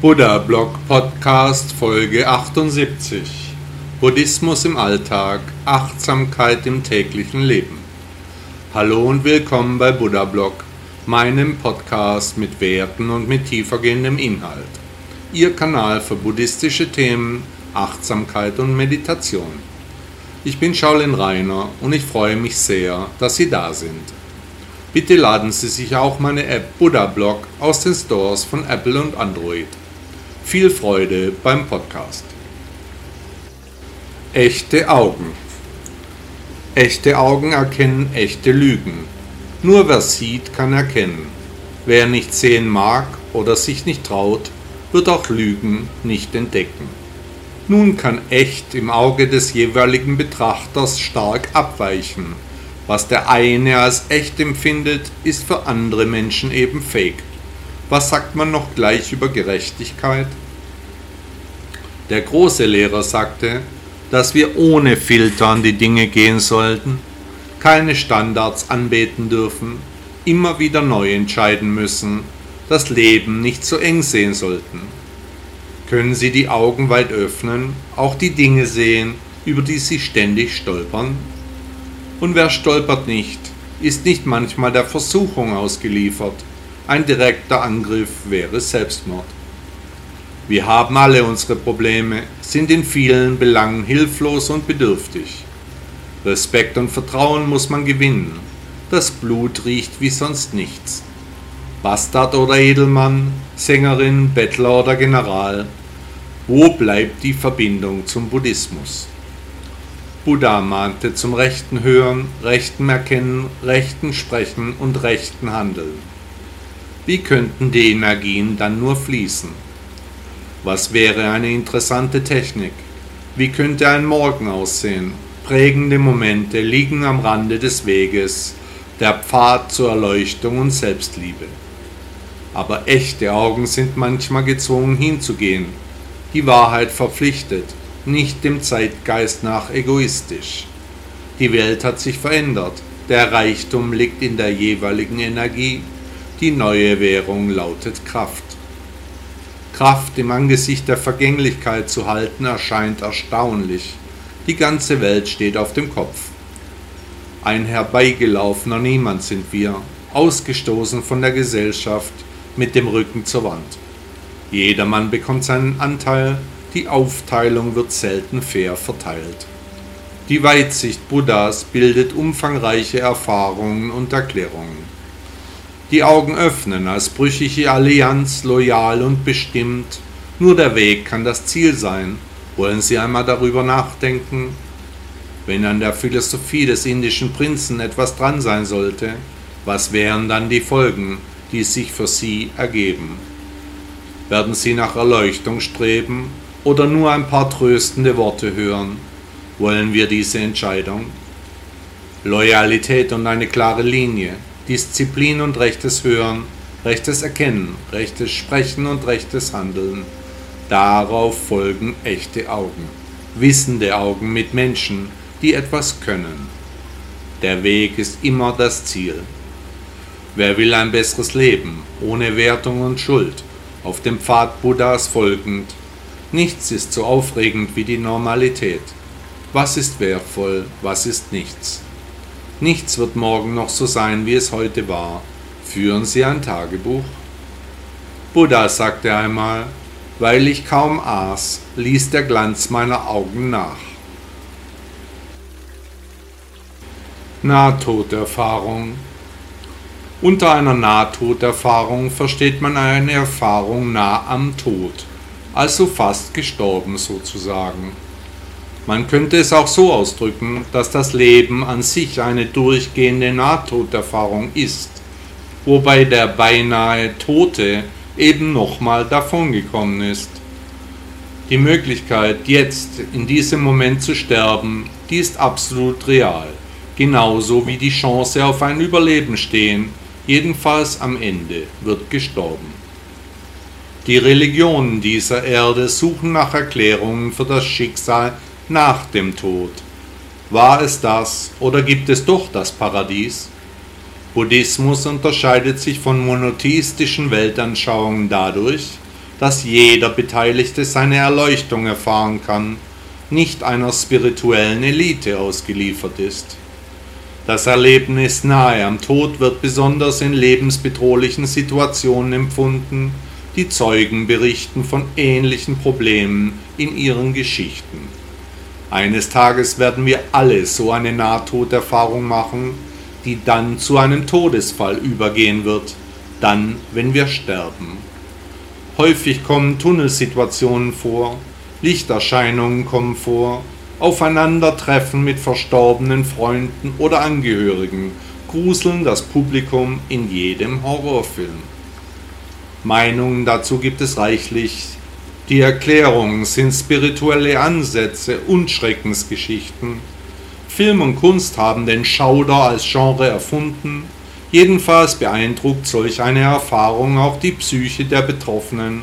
Buddha Blog Podcast Folge 78 Buddhismus im Alltag, Achtsamkeit im täglichen Leben. Hallo und willkommen bei Buddha Blog, meinem Podcast mit Werten und mit tiefergehendem Inhalt. Ihr Kanal für buddhistische Themen, Achtsamkeit und Meditation. Ich bin Shaolin Rainer und ich freue mich sehr, dass Sie da sind. Bitte laden Sie sich auch meine App Buddha Blog aus den Stores von Apple und Android. Viel Freude beim Podcast. Echte Augen. Echte Augen erkennen echte Lügen. Nur wer sieht, kann erkennen. Wer nicht sehen mag oder sich nicht traut, wird auch Lügen nicht entdecken. Nun kann echt im Auge des jeweiligen Betrachters stark abweichen. Was der eine als echt empfindet, ist für andere Menschen eben fake. Was sagt man noch gleich über Gerechtigkeit? Der große Lehrer sagte, dass wir ohne Filter an die Dinge gehen sollten, keine Standards anbeten dürfen, immer wieder neu entscheiden müssen, das Leben nicht so eng sehen sollten. Können Sie die Augen weit öffnen, auch die Dinge sehen, über die Sie ständig stolpern? Und wer stolpert nicht, ist nicht manchmal der Versuchung ausgeliefert, ein direkter Angriff wäre Selbstmord. Wir haben alle unsere Probleme, sind in vielen Belangen hilflos und bedürftig. Respekt und Vertrauen muss man gewinnen. Das Blut riecht wie sonst nichts. Bastard oder Edelmann, Sängerin, Bettler oder General. Wo bleibt die Verbindung zum Buddhismus? Buddha mahnte zum rechten Hören, rechten Erkennen, rechten Sprechen und rechten Handeln. Wie könnten die Energien dann nur fließen? Was wäre eine interessante Technik? Wie könnte ein Morgen aussehen? Prägende Momente liegen am Rande des Weges, der Pfad zur Erleuchtung und Selbstliebe. Aber echte Augen sind manchmal gezwungen hinzugehen. Die Wahrheit verpflichtet, nicht dem Zeitgeist nach egoistisch. Die Welt hat sich verändert, der Reichtum liegt in der jeweiligen Energie, die neue Währung lautet Kraft. Kraft im Angesicht der Vergänglichkeit zu halten erscheint erstaunlich. Die ganze Welt steht auf dem Kopf. Ein herbeigelaufener Niemand sind wir, ausgestoßen von der Gesellschaft, mit dem Rücken zur Wand. Jedermann bekommt seinen Anteil, die Aufteilung wird selten fair verteilt. Die Weitsicht Buddhas bildet umfangreiche Erfahrungen und Erklärungen die Augen öffnen als brüchige Allianz, loyal und bestimmt. Nur der Weg kann das Ziel sein. Wollen Sie einmal darüber nachdenken? Wenn an der Philosophie des indischen Prinzen etwas dran sein sollte, was wären dann die Folgen, die sich für Sie ergeben? Werden Sie nach Erleuchtung streben oder nur ein paar tröstende Worte hören? Wollen wir diese Entscheidung? Loyalität und eine klare Linie, Disziplin und rechtes Hören, rechtes Erkennen, rechtes Sprechen und rechtes Handeln. Darauf folgen echte Augen, wissende Augen mit Menschen, die etwas können. Der Weg ist immer das Ziel. Wer will ein besseres Leben, ohne Wertung und Schuld, auf dem Pfad Buddhas folgend? Nichts ist so aufregend wie die Normalität. Was ist wertvoll, was ist nichts? Nichts wird morgen noch so sein, wie es heute war. Führen Sie ein Tagebuch? Buddha sagte einmal, weil ich kaum aß, ließ der Glanz meiner Augen nach. Nahtoderfahrung Unter einer Nahtoderfahrung versteht man eine Erfahrung nah am Tod, also fast gestorben sozusagen. Man könnte es auch so ausdrücken, dass das Leben an sich eine durchgehende Nahtoderfahrung ist, wobei der beinahe Tote eben nochmal davongekommen ist. Die Möglichkeit, jetzt in diesem Moment zu sterben, die ist absolut real, genauso wie die Chance auf ein Überleben stehen, jedenfalls am Ende wird gestorben. Die Religionen dieser Erde suchen nach Erklärungen für das Schicksal nach dem Tod. War es das oder gibt es doch das Paradies? Buddhismus unterscheidet sich von monotheistischen Weltanschauungen dadurch, dass jeder Beteiligte seine Erleuchtung erfahren kann, nicht einer spirituellen Elite ausgeliefert ist. Das Erlebnis nahe am Tod wird besonders in lebensbedrohlichen Situationen empfunden, die Zeugen berichten von ähnlichen Problemen in ihren Geschichten. Eines Tages werden wir alle so eine Nahtoderfahrung machen, die dann zu einem Todesfall übergehen wird, dann, wenn wir sterben. Häufig kommen Tunnelsituationen vor, Lichterscheinungen kommen vor, Aufeinandertreffen mit verstorbenen Freunden oder Angehörigen gruseln das Publikum in jedem Horrorfilm. Meinungen dazu gibt es reichlich. Die Erklärungen sind spirituelle Ansätze und Schreckensgeschichten. Film und Kunst haben den Schauder als Genre erfunden. Jedenfalls beeindruckt solch eine Erfahrung auch die Psyche der Betroffenen.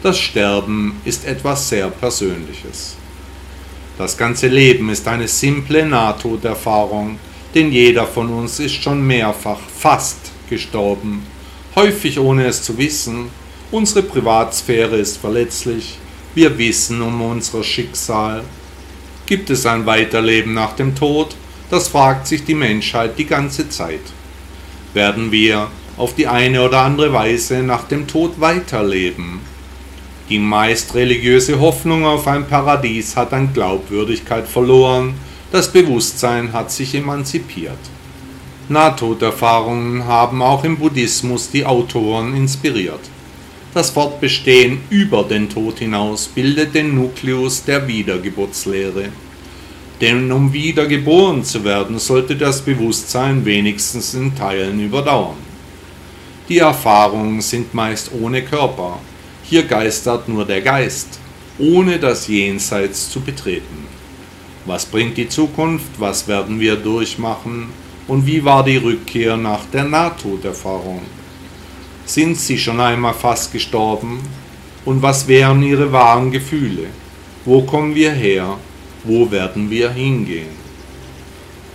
Das Sterben ist etwas sehr Persönliches. Das ganze Leben ist eine simple Nahtoderfahrung, denn jeder von uns ist schon mehrfach fast gestorben, häufig ohne es zu wissen. Unsere Privatsphäre ist verletzlich, wir wissen um unser Schicksal. Gibt es ein Weiterleben nach dem Tod? Das fragt sich die Menschheit die ganze Zeit. Werden wir auf die eine oder andere Weise nach dem Tod weiterleben? Die meist religiöse Hoffnung auf ein Paradies hat an Glaubwürdigkeit verloren, das Bewusstsein hat sich emanzipiert. Nahtoderfahrungen haben auch im Buddhismus die Autoren inspiriert. Das Fortbestehen über den Tod hinaus bildet den Nukleus der Wiedergeburtslehre. Denn um wiedergeboren zu werden, sollte das Bewusstsein wenigstens in Teilen überdauern. Die Erfahrungen sind meist ohne Körper, hier geistert nur der Geist, ohne das Jenseits zu betreten. Was bringt die Zukunft? Was werden wir durchmachen? Und wie war die Rückkehr nach der Nahtoderfahrung? Sind sie schon einmal fast gestorben? Und was wären ihre wahren Gefühle? Wo kommen wir her? Wo werden wir hingehen?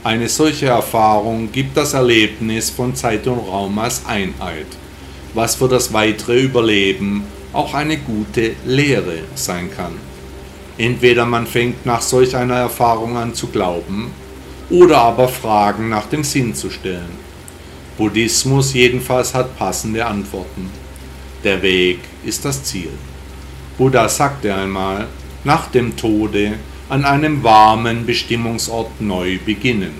Eine solche Erfahrung gibt das Erlebnis von Zeit und Raum als Einheit, was für das weitere Überleben auch eine gute Lehre sein kann. Entweder man fängt nach solch einer Erfahrung an zu glauben oder aber Fragen nach dem Sinn zu stellen. Buddhismus jedenfalls hat passende Antworten. Der Weg ist das Ziel. Buddha sagte einmal, nach dem Tode an einem warmen Bestimmungsort neu beginnen.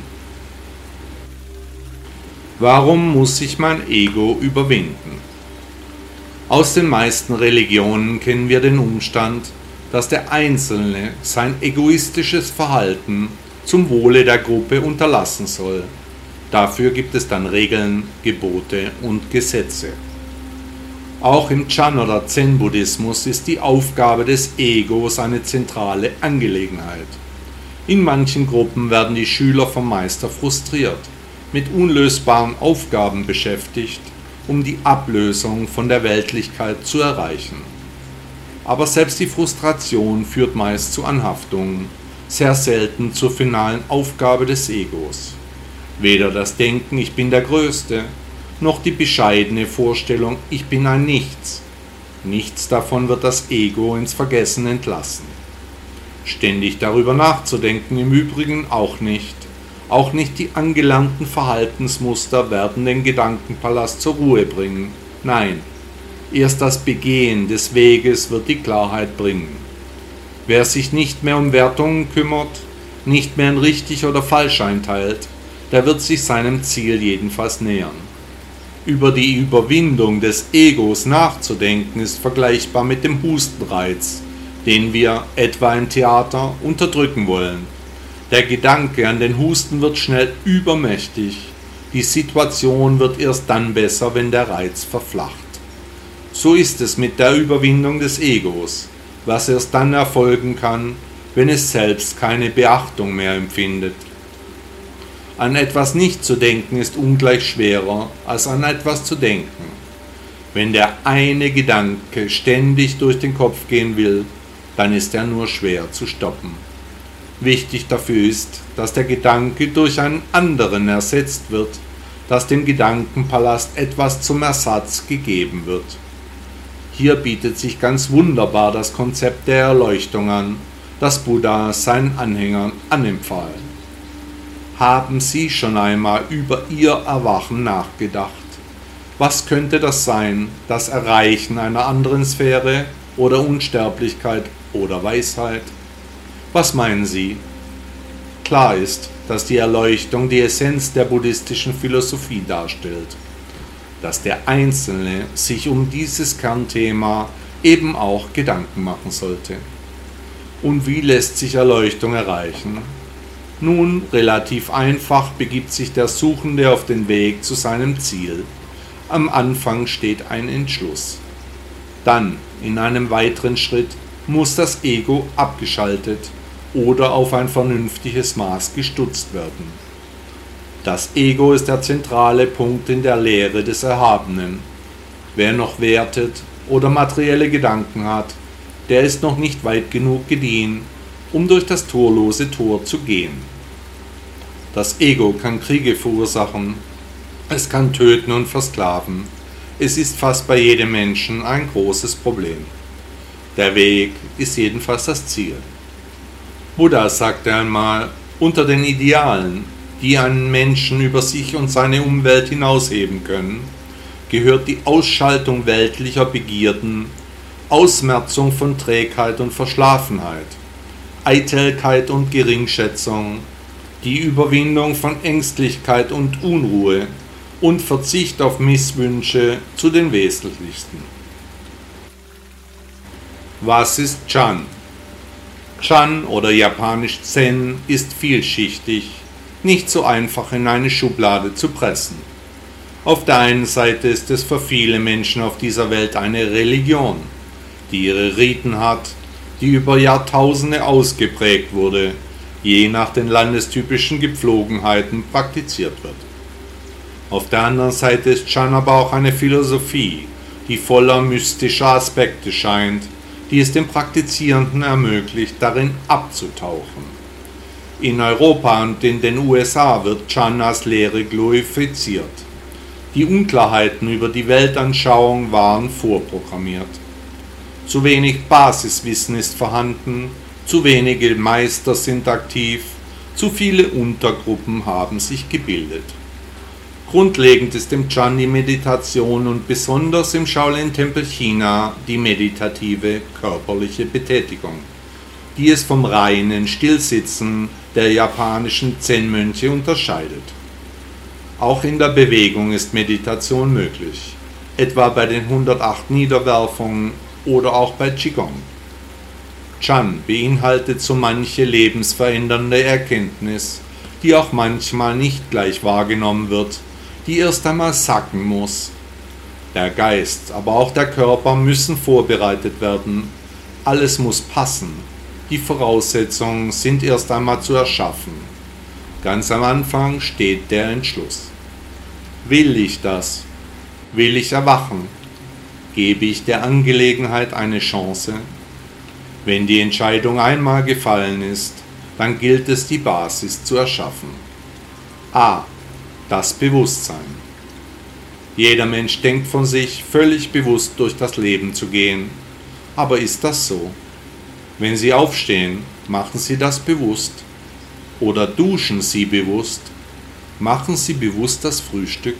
Warum muss sich mein Ego überwinden? Aus den meisten Religionen kennen wir den Umstand, dass der Einzelne sein egoistisches Verhalten zum Wohle der Gruppe unterlassen soll. Dafür gibt es dann Regeln, Gebote und Gesetze. Auch im Chan- oder Zen-Buddhismus ist die Aufgabe des Egos eine zentrale Angelegenheit. In manchen Gruppen werden die Schüler vom Meister frustriert, mit unlösbaren Aufgaben beschäftigt um die Ablösung von der Weltlichkeit zu erreichen. Aber selbst die Frustration führt meist zu Anhaftungen, sehr selten zur finalen Aufgabe des Egos. Weder das Denken, ich bin der Größte, noch die bescheidene Vorstellung, ich bin ein Nichts. Nichts davon wird das Ego ins Vergessen entlassen. Ständig darüber nachzudenken im Übrigen auch nicht. Auch nicht die angelernten Verhaltensmuster werden den Gedankenpalast zur Ruhe bringen. Nein, erst das Begehen des Weges wird die Klarheit bringen. Wer sich nicht mehr um Wertungen kümmert, nicht mehr in richtig oder falsch einteilt, der wird sich seinem Ziel jedenfalls nähern. Über die Überwindung des Egos nachzudenken ist vergleichbar mit dem Hustenreiz, den wir, etwa im Theater, unterdrücken wollen der Gedanke an den Husten wird schnell übermächtig. Die Situation wird erst dann besser, wenn der Reiz verflacht. So ist es mit der Überwindung des Egos, was erst dann erfolgen kann, wenn es selbst keine Beachtung mehr empfindet. An etwas nicht zu denken ist ungleich schwerer, als an etwas zu denken. Wenn der eine Gedanke ständig durch den Kopf gehen will, dann ist er nur schwer zu stoppen. Wichtig dafür ist, dass der Gedanke durch einen anderen ersetzt wird, dass dem Gedankenpalast etwas zum Ersatz gegeben wird. Hier bietet sich ganz wunderbar das Konzept der Erleuchtung an, das Buddha seinen Anhängern anempfahl. Haben Sie schon einmal über Ihr Erwachen nachgedacht? Was könnte das sein, das Erreichen einer anderen Sphäre oder Unsterblichkeit oder Weisheit? Was meinen Sie? Klar ist, dass die Erleuchtung die Essenz der buddhistischen Philosophie darstellt, dass der Einzelne sich um dieses Kernthema eben auch Gedanken machen sollte. Und wie lässt sich Erleuchtung erreichen? Nun, relativ einfach begibt sich der Suchende auf den Weg zu seinem Ziel. Am Anfang steht ein Entschluss. Dann, in einem weiteren Schritt, muss das Ego abgeschaltet oder auf ein vernünftiges Maß gestutzt werden. Das Ego ist der zentrale Punkt in der Lehre des Erhabenen. Wer noch wertet oder materielle Gedanken hat, der ist noch nicht weit genug gediehen, um durch das torlose Tor zu gehen. Das Ego kann Kriege verursachen. Es kann töten und versklaven. Es ist fast bei jedem Menschen ein großes Problem. Der Weg ist jedenfalls das Ziel. Buddha sagte einmal, unter den Idealen, die einen Menschen über sich und seine Umwelt hinausheben können, gehört die Ausschaltung weltlicher Begierden, Ausmerzung von Trägheit und Verschlafenheit, Eitelkeit und Geringschätzung, die Überwindung von Ängstlichkeit und Unruhe und Verzicht auf Misswünsche zu den wesentlichsten. Was ist Chan? Chan oder japanisch Zen ist vielschichtig, nicht so einfach in eine Schublade zu pressen. Auf der einen Seite ist es für viele Menschen auf dieser Welt eine Religion, die ihre Riten hat, die über Jahrtausende ausgeprägt wurde je nach den landestypischen Gepflogenheiten praktiziert wird. Auf der anderen Seite ist Chan aber auch eine Philosophie, die voller mystischer Aspekte scheint, die es dem Praktizierenden ermöglicht, darin abzutauchen. In Europa und in den USA wird Chan als Lehre glorifiziert. Die Unklarheiten über die Weltanschauung waren vorprogrammiert. Zu wenig Basiswissen ist vorhanden, zu wenige Meister sind aktiv, zu viele Untergruppen haben sich gebildet. Grundlegend ist im Chan die Meditation und besonders im Shaolin-Tempel China die meditative körperliche Betätigung, die es vom reinen Stillsitzen der japanischen Zen-Mönche unterscheidet. Auch in der Bewegung ist Meditation möglich, etwa bei den 108 Niederwerfungen oder auch bei Qigong. Chan beinhaltet so manche lebensverändernde Erkenntnis, die auch manchmal nicht gleich wahrgenommen wird, die erst einmal sacken muss. Der Geist, aber auch der Körper müssen vorbereitet werden. Alles muss passen. Die Voraussetzungen sind erst einmal zu erschaffen. Ganz am Anfang steht der Entschluss. Will ich das? Will ich erwachen? Gebe ich der Angelegenheit eine Chance? Wenn die Entscheidung einmal gefallen ist, dann gilt es, die Basis zu erschaffen. A. Das Bewusstsein. Jeder Mensch denkt von sich, völlig bewusst durch das Leben zu gehen. Aber ist das so? Wenn Sie aufstehen, machen Sie das bewusst. Oder duschen Sie bewusst. Machen Sie bewusst das Frühstück.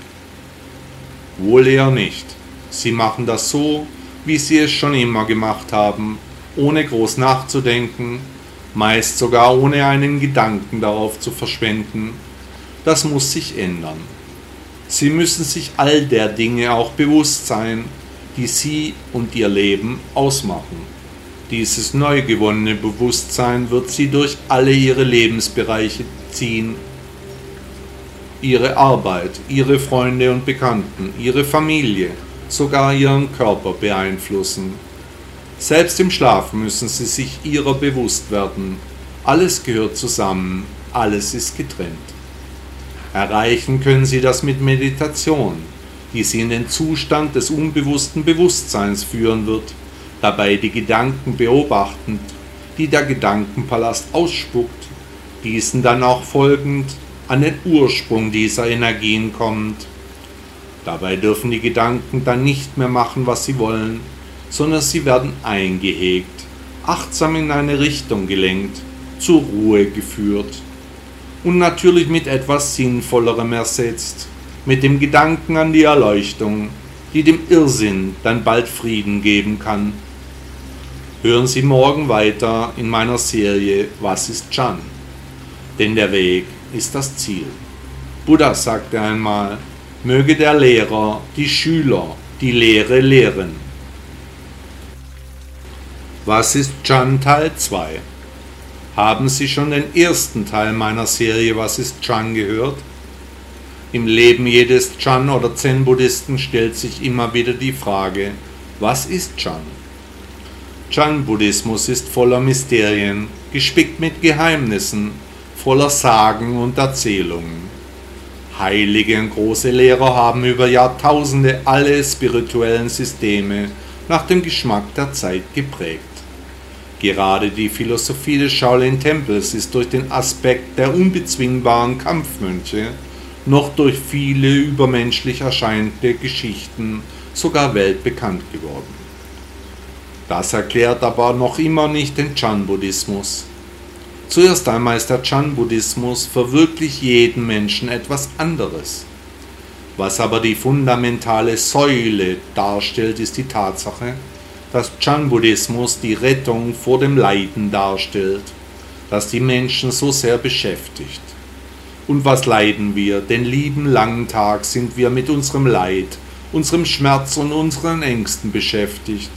Wohl eher nicht. Sie machen das so, wie Sie es schon immer gemacht haben ohne groß nachzudenken, meist sogar ohne einen Gedanken darauf zu verschwenden. Das muss sich ändern. Sie müssen sich all der Dinge auch bewusst sein, die Sie und Ihr Leben ausmachen. Dieses neu gewonnene Bewusstsein wird Sie durch alle Ihre Lebensbereiche ziehen. Ihre Arbeit, Ihre Freunde und Bekannten, Ihre Familie, sogar Ihren Körper beeinflussen. Selbst im Schlaf müssen sie sich ihrer bewusst werden. Alles gehört zusammen, alles ist getrennt. Erreichen können sie das mit Meditation, die sie in den Zustand des unbewussten Bewusstseins führen wird, dabei die Gedanken beobachtend, die der Gedankenpalast ausspuckt, diesen dann auch folgend an den Ursprung dieser Energien kommt. Dabei dürfen die Gedanken dann nicht mehr machen, was sie wollen, sondern sie werden eingehegt, achtsam in eine Richtung gelenkt, zur Ruhe geführt und natürlich mit etwas Sinnvollerem ersetzt, mit dem Gedanken an die Erleuchtung, die dem Irrsinn dann bald Frieden geben kann. Hören Sie morgen weiter in meiner Serie Was ist Chan? Denn der Weg ist das Ziel. Buddha sagte einmal, möge der Lehrer die Schüler die Lehre lehren. Was ist Chan Teil 2? Haben Sie schon den ersten Teil meiner Serie Was ist Chan gehört? Im Leben jedes Chan oder Zen-Buddhisten stellt sich immer wieder die Frage, was ist Chan? Chan-Buddhismus ist voller Mysterien, gespickt mit Geheimnissen, voller Sagen und Erzählungen. Heilige und große Lehrer haben über Jahrtausende alle spirituellen Systeme nach dem Geschmack der Zeit geprägt. Gerade die Philosophie des Shaolin-Tempels ist durch den Aspekt der unbezwingbaren Kampfmönche noch durch viele übermenschlich erscheinende Geschichten sogar weltbekannt geworden. Das erklärt aber noch immer nicht den Chan-Buddhismus. Zuerst einmal ist der Chan-Buddhismus für wirklich jeden Menschen etwas anderes. Was aber die fundamentale Säule darstellt, ist die Tatsache, dass Chan-Buddhismus die Rettung vor dem Leiden darstellt, das die Menschen so sehr beschäftigt. Und was leiden wir? Den lieben langen Tag sind wir mit unserem Leid, unserem Schmerz und unseren Ängsten beschäftigt,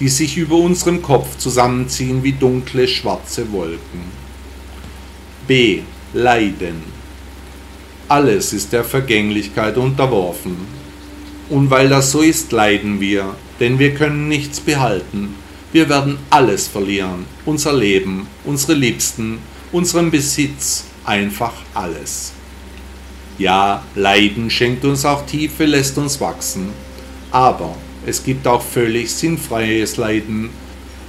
die sich über unserem Kopf zusammenziehen wie dunkle schwarze Wolken. B. Leiden. Alles ist der Vergänglichkeit unterworfen. Und weil das so ist, leiden wir, denn wir können nichts behalten. Wir werden alles verlieren, unser Leben, unsere Liebsten, unseren Besitz, einfach alles. Ja, Leiden schenkt uns auch Tiefe, lässt uns wachsen. Aber es gibt auch völlig sinnfreies Leiden,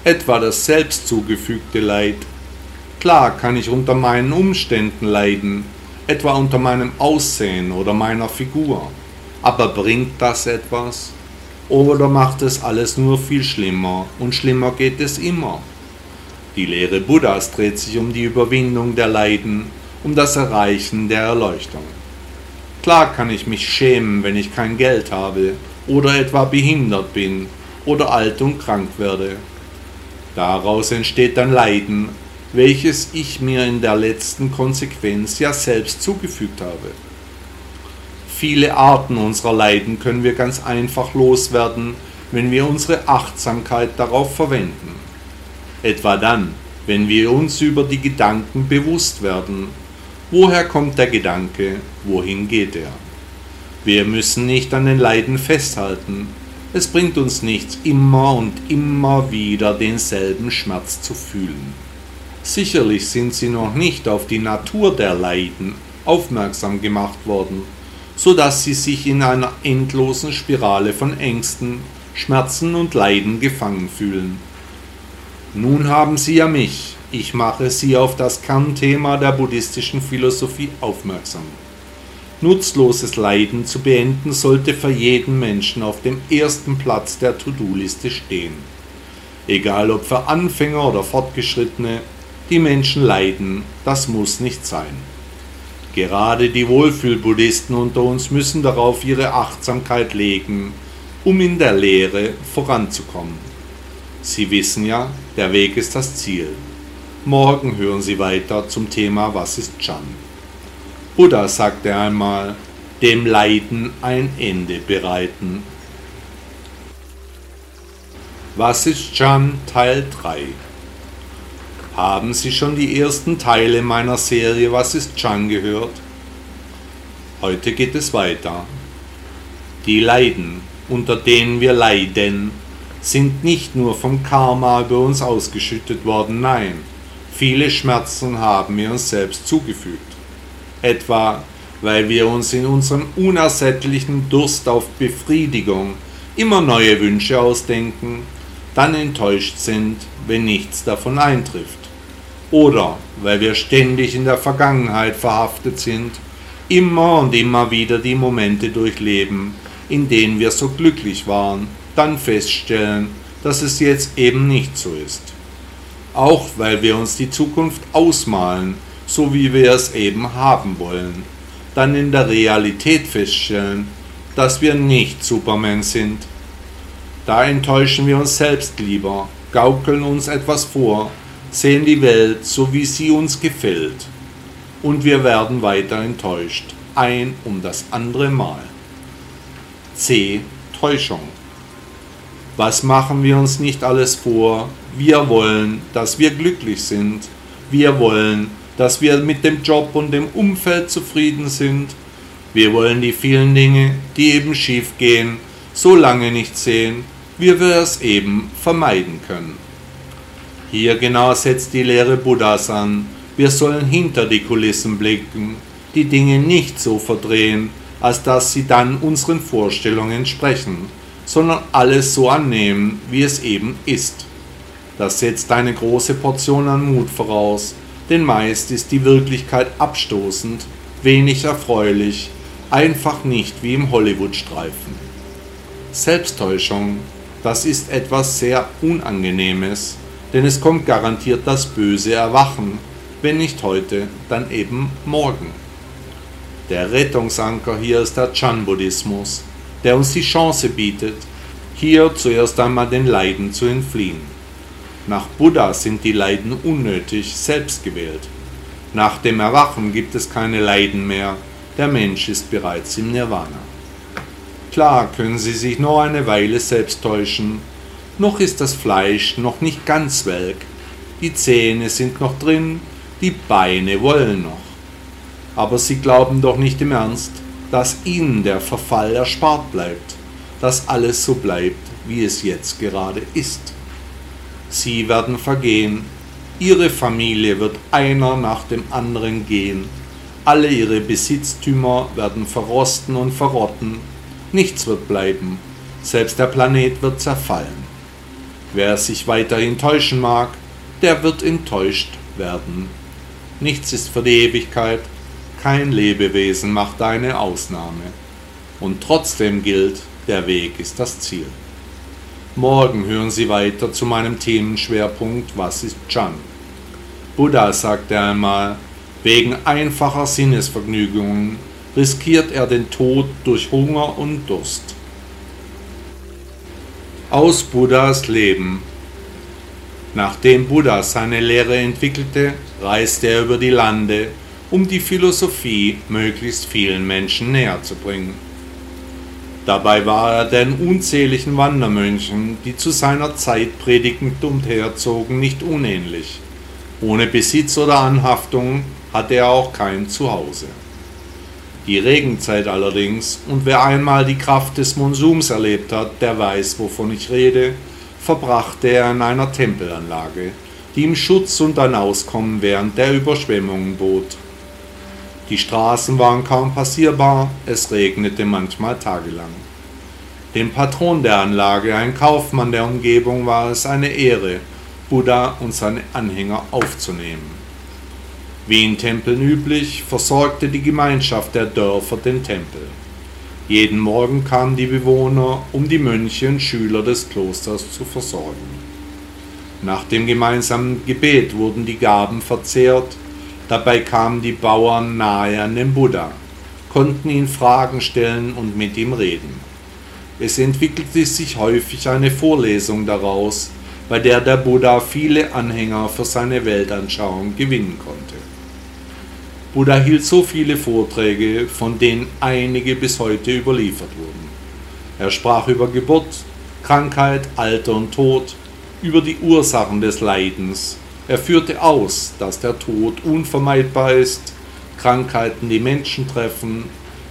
etwa das selbst zugefügte Leid. Klar kann ich unter meinen Umständen leiden, etwa unter meinem Aussehen oder meiner Figur. Aber bringt das etwas? Oder macht es alles nur viel schlimmer und schlimmer geht es immer? Die Lehre Buddhas dreht sich um die Überwindung der Leiden, um das Erreichen der Erleuchtung. Klar kann ich mich schämen, wenn ich kein Geld habe oder etwa behindert bin oder alt und krank werde. Daraus entsteht dann Leiden, welches ich mir in der letzten Konsequenz ja selbst zugefügt habe. Viele Arten unserer Leiden können wir ganz einfach loswerden, wenn wir unsere Achtsamkeit darauf verwenden. Etwa dann, wenn wir uns über die Gedanken bewusst werden, Woher kommt der Gedanke? Wohin geht er? Wir müssen nicht an den Leiden festhalten. Es bringt uns nichts, immer und immer wieder denselben Schmerz zu fühlen. Sicherlich sind sie noch nicht auf die Natur der Leiden aufmerksam gemacht worden, so dass sie sich in einer endlosen Spirale von Ängsten, Schmerzen und Leiden gefangen fühlen. Nun haben sie ja mich, ich mache Sie auf das Kernthema der buddhistischen Philosophie aufmerksam. Nutzloses Leiden zu beenden sollte für jeden Menschen auf dem ersten Platz der To-Do-Liste stehen. Egal ob für Anfänger oder Fortgeschrittene, die Menschen leiden, das muss nicht sein. Gerade die Wohlfühl-Buddhisten unter uns müssen darauf ihre Achtsamkeit legen, um in der Lehre voranzukommen. Sie wissen ja, der Weg ist das Ziel. Morgen hören Sie weiter zum Thema Was ist Chan? Buddha sagte einmal, dem Leiden ein Ende bereiten. Was ist Chan Teil 3? Haben Sie schon die ersten Teile meiner Serie Was ist Chan gehört? Heute geht es weiter. Die Leiden, unter denen wir leiden, sind nicht nur vom Karma über uns ausgeschüttet worden, nein, Viele Schmerzen haben wir uns selbst zugefügt. Etwa, weil wir uns in unserem unersättlichen Durst auf Befriedigung immer neue Wünsche ausdenken, dann enttäuscht sind, wenn nichts davon eintrifft. Oder weil wir ständig in der Vergangenheit verhaftet sind, immer und immer wieder die Momente durchleben, in denen wir so glücklich waren, dann feststellen, dass es jetzt eben nicht so ist. Auch weil wir uns die Zukunft ausmalen, so wie wir es eben haben wollen, dann in der Realität feststellen, dass wir nicht Superman sind. Da enttäuschen wir uns selbst lieber, gaukeln uns etwas vor, sehen die Welt so, wie sie uns gefällt. Und wir werden weiter enttäuscht, ein um das andere Mal. C. Täuschung. Was machen wir uns nicht alles vor? Wir wollen, dass wir glücklich sind. Wir wollen, dass wir mit dem Job und dem Umfeld zufrieden sind. Wir wollen die vielen Dinge, die eben schief gehen, so lange nicht sehen, wie wir es eben vermeiden können. Hier genau setzt die Lehre Buddhas an. Wir sollen hinter die Kulissen blicken, die Dinge nicht so verdrehen, als dass sie dann unseren Vorstellungen entsprechen sondern alles so annehmen, wie es eben ist. Das setzt eine große Portion an Mut voraus, denn meist ist die Wirklichkeit abstoßend, wenig erfreulich, einfach nicht wie im Hollywood-Streifen. Selbsttäuschung, das ist etwas sehr Unangenehmes, denn es kommt garantiert das böse Erwachen, wenn nicht heute, dann eben morgen. Der Rettungsanker hier ist der Chan-Buddhismus, der uns die Chance bietet, hier zuerst einmal den Leiden zu entfliehen. Nach Buddha sind die Leiden unnötig, selbst gewählt. Nach dem Erwachen gibt es keine Leiden mehr, der Mensch ist bereits im Nirvana. Klar können sie sich noch eine Weile selbst täuschen, noch ist das Fleisch noch nicht ganz welk, die Zähne sind noch drin, die Beine wollen noch. Aber sie glauben doch nicht im Ernst, dass ihnen der Verfall erspart bleibt, dass alles so bleibt, wie es jetzt gerade ist. Sie werden vergehen, ihre Familie wird einer nach dem anderen gehen, alle ihre Besitztümer werden verrosten und verrotten, nichts wird bleiben, selbst der Planet wird zerfallen. Wer sich weiterhin täuschen mag, der wird enttäuscht werden. Nichts ist für die Ewigkeit, kein Lebewesen macht eine Ausnahme. Und trotzdem gilt, der Weg ist das Ziel. Morgen hören Sie weiter zu meinem Themenschwerpunkt Was ist Chan? Buddha sagte einmal, wegen einfacher Sinnesvergnügungen riskiert er den Tod durch Hunger und Durst. Aus Buddhas Leben Nachdem Buddha seine Lehre entwickelte, reiste er über die Lande um die Philosophie möglichst vielen Menschen näher zu bringen. Dabei war er den unzähligen Wandermönchen, die zu seiner Zeit predigend umherzogen, nicht unähnlich. Ohne Besitz oder Anhaftung hatte er auch kein Zuhause. Die Regenzeit allerdings, und wer einmal die Kraft des Monsums erlebt hat, der weiß, wovon ich rede, verbrachte er in einer Tempelanlage, die ihm Schutz und ein Auskommen während der Überschwemmungen bot. Die Straßen waren kaum passierbar, es regnete manchmal tagelang. Dem Patron der Anlage, ein Kaufmann der Umgebung, war es eine Ehre, Buddha und seine Anhänger aufzunehmen. Wie in Tempeln üblich, versorgte die Gemeinschaft der Dörfer den Tempel. Jeden Morgen kamen die Bewohner, um die Mönche und Schüler des Klosters zu versorgen. Nach dem gemeinsamen Gebet wurden die Gaben verzehrt Dabei kamen die Bauern nahe an den Buddha, konnten ihn Fragen stellen und mit ihm reden. Es entwickelte sich häufig eine Vorlesung daraus, bei der der Buddha viele Anhänger für seine Weltanschauung gewinnen konnte. Buddha hielt so viele Vorträge, von denen einige bis heute überliefert wurden. Er sprach über Geburt, Krankheit, Alter und Tod, über die Ursachen des Leidens, er führte aus, dass der Tod unvermeidbar ist, Krankheiten die Menschen treffen,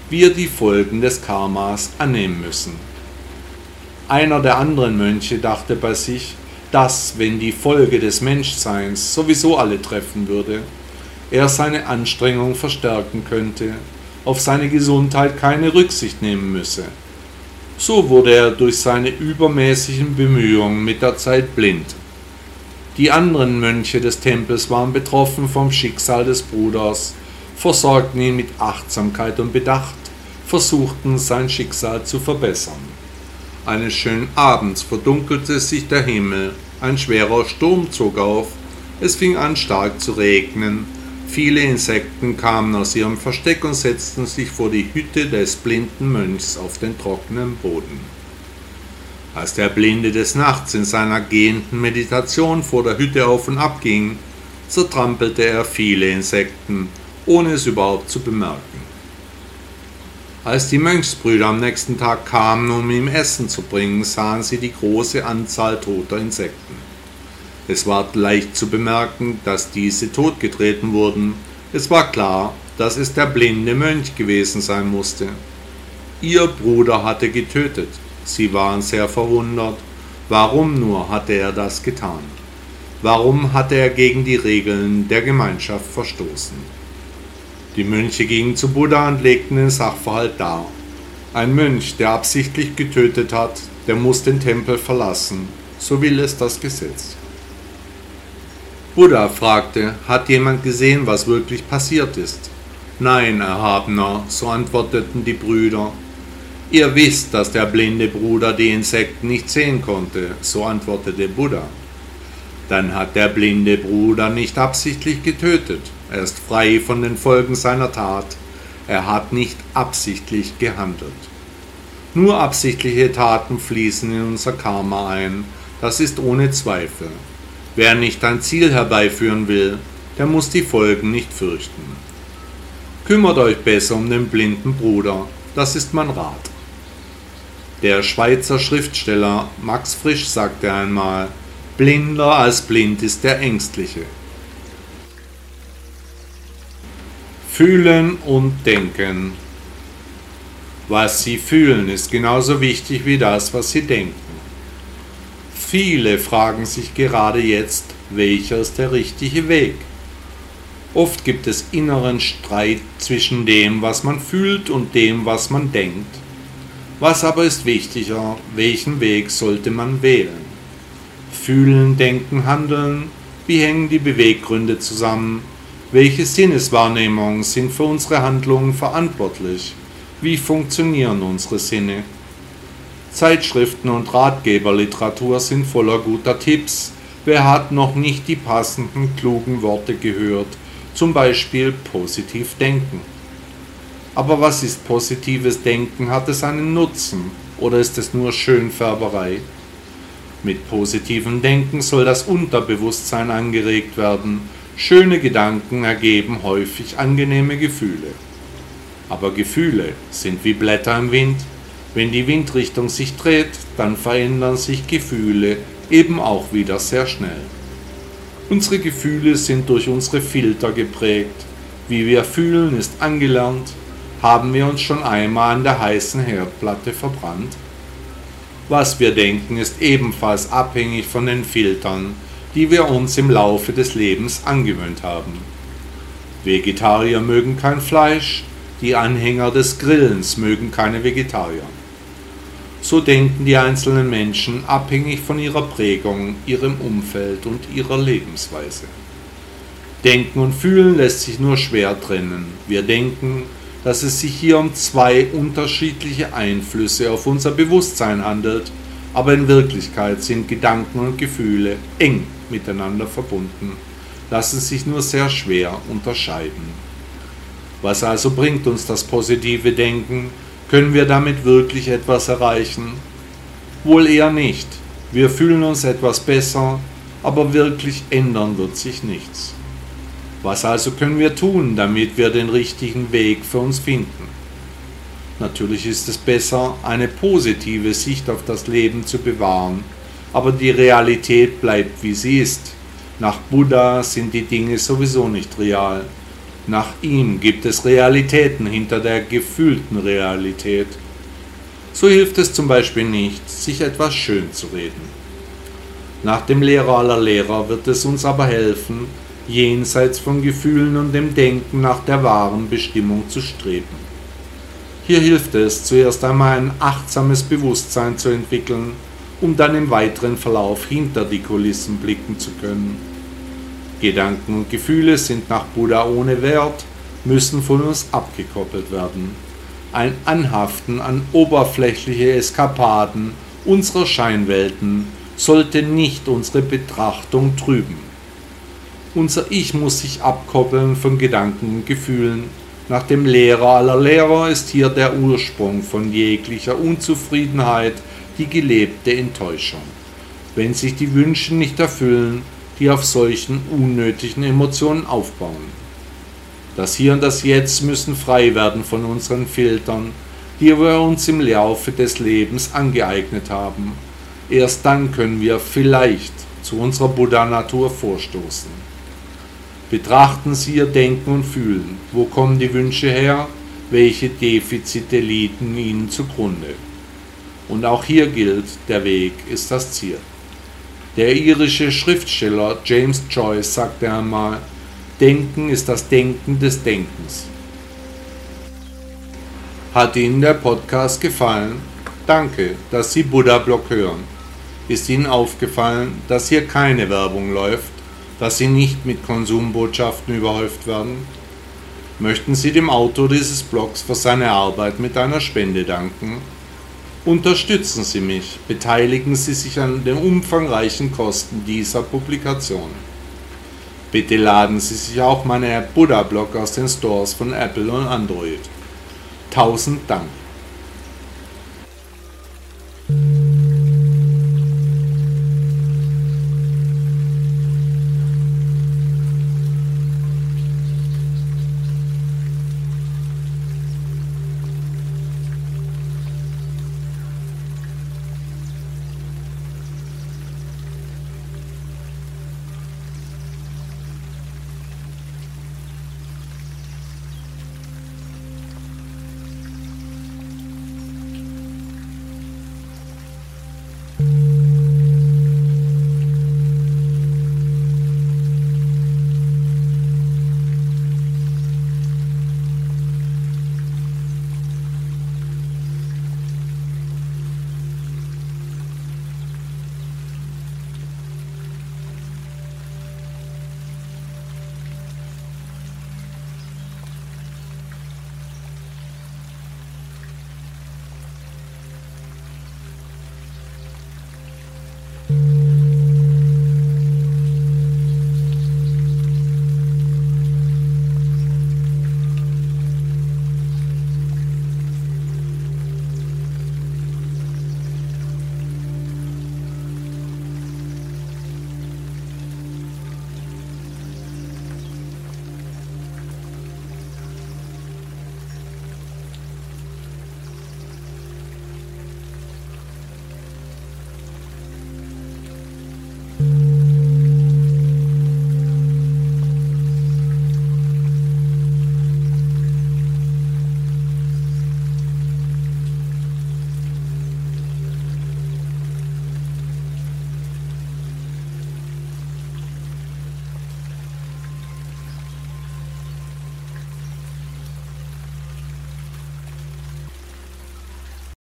wir die Folgen des Karmas annehmen müssen. Einer der anderen Mönche dachte bei sich, dass, wenn die Folge des Menschseins sowieso alle treffen würde, er seine Anstrengung verstärken könnte, auf seine Gesundheit keine Rücksicht nehmen müsse. So wurde er durch seine übermäßigen Bemühungen mit der Zeit blind die anderen Mönche des Tempels waren betroffen vom Schicksal des Bruders, versorgten ihn mit Achtsamkeit und Bedacht, versuchten sein Schicksal zu verbessern. Eines schönen Abends verdunkelte sich der Himmel, ein schwerer Sturm zog auf, es fing an stark zu regnen, viele Insekten kamen aus ihrem Versteck und setzten sich vor die Hütte des blinden Mönchs auf den trockenen Boden. Als der Blinde des Nachts in seiner gehenden Meditation vor der Hütte auf und ab ging, zertrampelte er viele Insekten, ohne es überhaupt zu bemerken. Als die Mönchsbrüder am nächsten Tag kamen, um ihm Essen zu bringen, sahen sie die große Anzahl toter Insekten. Es war leicht zu bemerken, dass diese totgetreten wurden. Es war klar, dass es der blinde Mönch gewesen sein musste. Ihr Bruder hatte getötet. Sie waren sehr verwundert. Warum nur hatte er das getan? Warum hatte er gegen die Regeln der Gemeinschaft verstoßen? Die Mönche gingen zu Buddha und legten den Sachverhalt dar. Ein Mönch, der absichtlich getötet hat, der muss den Tempel verlassen, so will es das Gesetz. Buddha fragte, hat jemand gesehen, was wirklich passiert ist? Nein, Erhabener, so antworteten die Brüder. Ihr wisst, dass der blinde Bruder die Insekten nicht sehen konnte, so antwortete Buddha. Dann hat der blinde Bruder nicht absichtlich getötet, er ist frei von den Folgen seiner Tat. Er hat nicht absichtlich gehandelt. Nur absichtliche Taten fließen in unser Karma ein. Das ist ohne Zweifel. Wer nicht ein Ziel herbeiführen will, der muss die Folgen nicht fürchten. Kümmert euch besser um den blinden Bruder, das ist mein Rat. Der Schweizer Schriftsteller Max Frisch sagte einmal, Blinder als blind ist der Ängstliche. Fühlen und Denken. Was Sie fühlen, ist genauso wichtig wie das, was Sie denken. Viele fragen sich gerade jetzt, welcher ist der richtige Weg. Oft gibt es inneren Streit zwischen dem, was man fühlt und dem, was man denkt. Was aber ist wichtiger, welchen Weg sollte man wählen? Fühlen, denken, handeln, wie hängen die Beweggründe zusammen, welche Sinneswahrnehmungen sind für unsere Handlungen verantwortlich? Wie funktionieren unsere Sinne? Zeitschriften und Ratgeberliteratur sind voller guter Tipps. Wer hat noch nicht die passenden klugen Worte gehört? Zum Beispiel positiv denken. Aber was ist positives Denken? Hat es einen Nutzen oder ist es nur Schönfärberei? Mit positivem Denken soll das Unterbewusstsein angeregt werden Schöne Gedanken ergeben häufig angenehme Gefühle. Aber Gefühle sind wie Blätter im Wind. Wenn die Windrichtung sich dreht, dann verändern sich Gefühle eben auch wieder sehr schnell. Unsere Gefühle sind durch unsere Filter geprägt. Wie wir fühlen, ist angelernt. Haben wir uns schon einmal an der heißen Herdplatte verbrannt? Was wir denken, ist ebenfalls abhängig von den Filtern, die wir uns im Laufe des Lebens angewöhnt haben. Vegetarier mögen kein Fleisch, die Anhänger des Grillens mögen keine Vegetarier. So denken die einzelnen Menschen abhängig von ihrer Prägung, ihrem Umfeld und ihrer Lebensweise. Denken und Fühlen lässt sich nur schwer trennen. Wir denken, dass es sich hier um zwei unterschiedliche Einflüsse auf unser Bewusstsein handelt, aber in Wirklichkeit sind Gedanken und Gefühle eng miteinander verbunden, lassen sich nur sehr schwer unterscheiden. Was also bringt uns das positive Denken? Können wir damit wirklich etwas erreichen? Wohl eher nicht. Wir fühlen uns etwas besser, aber wirklich ändern wird sich nichts. Was also können wir tun, damit wir den richtigen Weg für uns finden? Natürlich ist es besser, eine positive Sicht auf das Leben zu bewahren aber die Realität bleibt wie sie ist. Nach Buddha sind die Dinge sowieso nicht real. Nach ihm gibt es Realitäten hinter der gefühlten Realität. So hilft es zum Beispiel nicht, sich etwas schön zu reden. Nach dem Lehrer aller Lehrer wird es uns aber helfen, jenseits von Gefühlen und dem Denken nach der wahren Bestimmung zu streben. Hier hilft es zuerst einmal ein achtsames Bewusstsein zu entwickeln, um dann im weiteren Verlauf hinter die Kulissen blicken zu können. Gedanken und Gefühle sind nach Buddha ohne Wert, müssen von uns abgekoppelt werden. Ein Anhaften an oberflächliche Eskapaden unserer Scheinwelten sollte nicht unsere Betrachtung trüben. Unser Ich muss sich abkoppeln von Gedanken und Gefühlen. Nach dem Lehrer aller Lehrer ist hier der Ursprung von jeglicher Unzufriedenheit die gelebte Enttäuschung. Wenn sich die Wünsche nicht erfüllen, die auf solchen unnötigen Emotionen aufbauen. Das Hier und das Jetzt müssen frei werden von unseren Filtern, die wir uns im Laufe des Lebens angeeignet haben. Erst dann können wir vielleicht zu unserer Buddha-Natur vorstoßen. Betrachten Sie Ihr Denken und Fühlen. Wo kommen die Wünsche her? Welche Defizite liegen Ihnen zugrunde? Und auch hier gilt, der Weg ist das Ziel. Der irische Schriftsteller James Joyce sagte einmal, Denken ist das Denken des Denkens. Hat Ihnen der Podcast gefallen? Danke, dass Sie Buddha Blog hören. Ist Ihnen aufgefallen, dass hier keine Werbung läuft, dass Sie nicht mit Konsumbotschaften überhäuft werden? Möchten Sie dem Autor dieses Blogs für seine Arbeit mit einer Spende danken? Unterstützen Sie mich, beteiligen Sie sich an den umfangreichen Kosten dieser Publikation. Bitte laden Sie sich auch meine App Buddha Blog aus den Stores von Apple und Android. Tausend Dank.